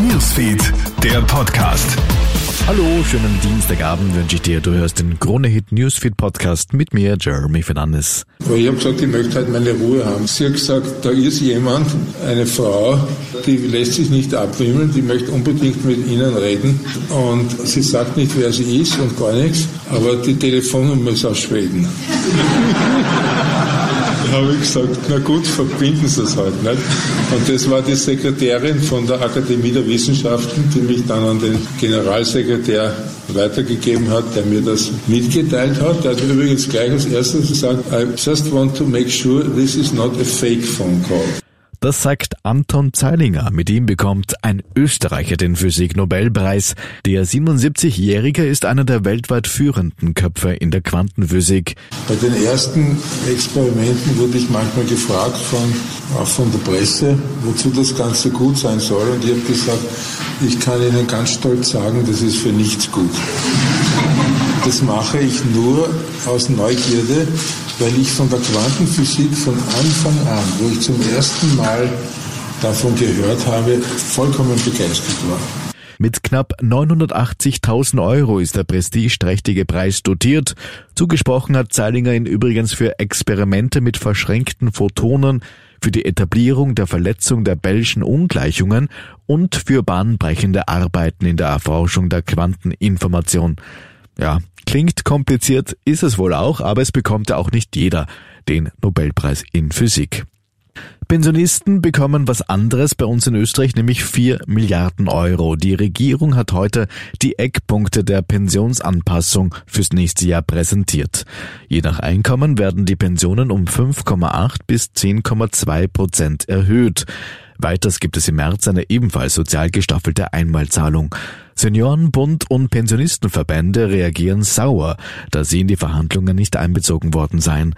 Newsfeed, der Podcast. Hallo, schönen Dienstagabend wünsche ich dir. Du hörst den Krone Hit Newsfeed Podcast mit mir, Jeremy Fernandes. Ich habe gesagt, ich möchte halt meine Ruhe haben. Sie hat gesagt, da ist jemand, eine Frau, die lässt sich nicht abwimmeln, die möchte unbedingt mit Ihnen reden. Und sie sagt nicht, wer sie ist und gar nichts, aber die Telefonnummer ist aus Schweden. habe ich gesagt, na gut, verbinden Sie es halt. Nicht? Und das war die Sekretärin von der Akademie der Wissenschaften, die mich dann an den Generalsekretär weitergegeben hat, der mir das mitgeteilt hat. Der hat übrigens gleich als erstes gesagt, I just want to make sure this is not a fake phone call. Das sagt Anton Zeilinger. Mit ihm bekommt ein Österreicher den Physik-Nobelpreis. Der 77-Jährige ist einer der weltweit führenden Köpfe in der Quantenphysik. Bei den ersten Experimenten wurde ich manchmal gefragt, von, auch von der Presse, wozu das Ganze gut sein soll. Und ich habe gesagt, ich kann Ihnen ganz stolz sagen, das ist für nichts gut. Das mache ich nur aus Neugierde, weil ich von der Quantenphysik von Anfang an, wo ich zum ersten Mal davon gehört habe, vollkommen begeistert war. Mit knapp 980.000 Euro ist der prestigeträchtige Preis dotiert. Zugesprochen hat Zeilinger ihn übrigens für Experimente mit verschränkten Photonen, für die Etablierung der Verletzung der Bellschen Ungleichungen und für bahnbrechende Arbeiten in der Erforschung der Quanteninformation. Ja, klingt kompliziert, ist es wohl auch, aber es bekommt ja auch nicht jeder den Nobelpreis in Physik. Pensionisten bekommen was anderes bei uns in Österreich, nämlich 4 Milliarden Euro. Die Regierung hat heute die Eckpunkte der Pensionsanpassung fürs nächste Jahr präsentiert. Je nach Einkommen werden die Pensionen um 5,8 bis 10,2 Prozent erhöht. Weiters gibt es im März eine ebenfalls sozial gestaffelte Einmalzahlung. Seniorenbund und Pensionistenverbände reagieren sauer, da sie in die Verhandlungen nicht einbezogen worden seien.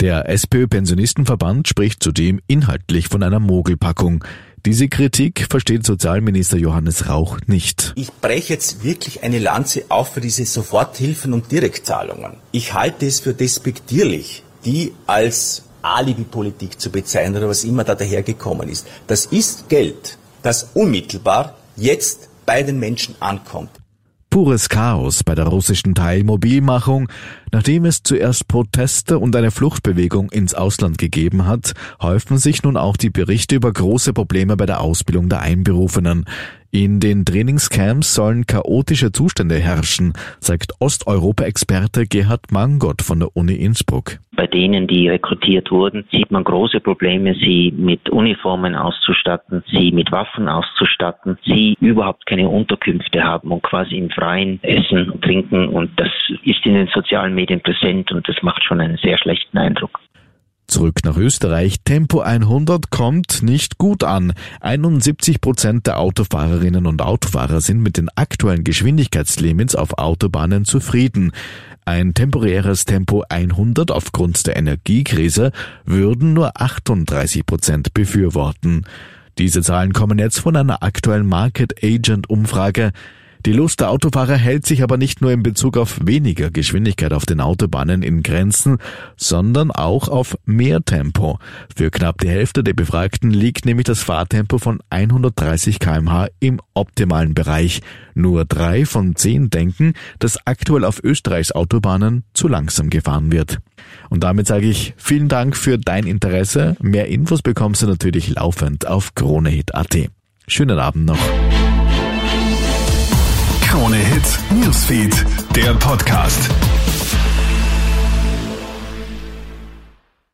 Der SPÖ-Pensionistenverband spricht zudem inhaltlich von einer Mogelpackung. Diese Kritik versteht Sozialminister Johannes Rauch nicht. Ich breche jetzt wirklich eine Lanze auf für diese Soforthilfen und Direktzahlungen. Ich halte es für despektierlich, die als Alibi-Politik zu bezeichnen oder was immer da dahergekommen ist. Das ist Geld, das unmittelbar jetzt bei den Menschen ankommt. Pures Chaos bei der russischen Teilmobilmachung. Nachdem es zuerst Proteste und eine Fluchtbewegung ins Ausland gegeben hat, häufen sich nun auch die Berichte über große Probleme bei der Ausbildung der Einberufenen. In den Trainingscamps sollen chaotische Zustände herrschen, sagt Osteuropa-Experte Gerhard Mangott von der Uni Innsbruck. Bei denen, die rekrutiert wurden, sieht man große Probleme, sie mit Uniformen auszustatten, sie mit Waffen auszustatten, sie überhaupt keine Unterkünfte haben und quasi im Freien essen und trinken und das ist in den sozialen Medien präsent und das macht schon einen sehr schlechten Eindruck. Zurück nach Österreich. Tempo 100 kommt nicht gut an. 71 Prozent der Autofahrerinnen und Autofahrer sind mit den aktuellen Geschwindigkeitslimits auf Autobahnen zufrieden. Ein temporäres Tempo 100 aufgrund der Energiekrise würden nur 38 Prozent befürworten. Diese Zahlen kommen jetzt von einer aktuellen Market Agent Umfrage. Die Lust der Autofahrer hält sich aber nicht nur in Bezug auf weniger Geschwindigkeit auf den Autobahnen in Grenzen, sondern auch auf mehr Tempo. Für knapp die Hälfte der Befragten liegt nämlich das Fahrtempo von 130 kmh im optimalen Bereich. Nur drei von zehn denken, dass aktuell auf Österreichs Autobahnen zu langsam gefahren wird. Und damit sage ich vielen Dank für dein Interesse. Mehr Infos bekommst du natürlich laufend auf kronehit.at. Schönen Abend noch. Newsfeed, der Podcast.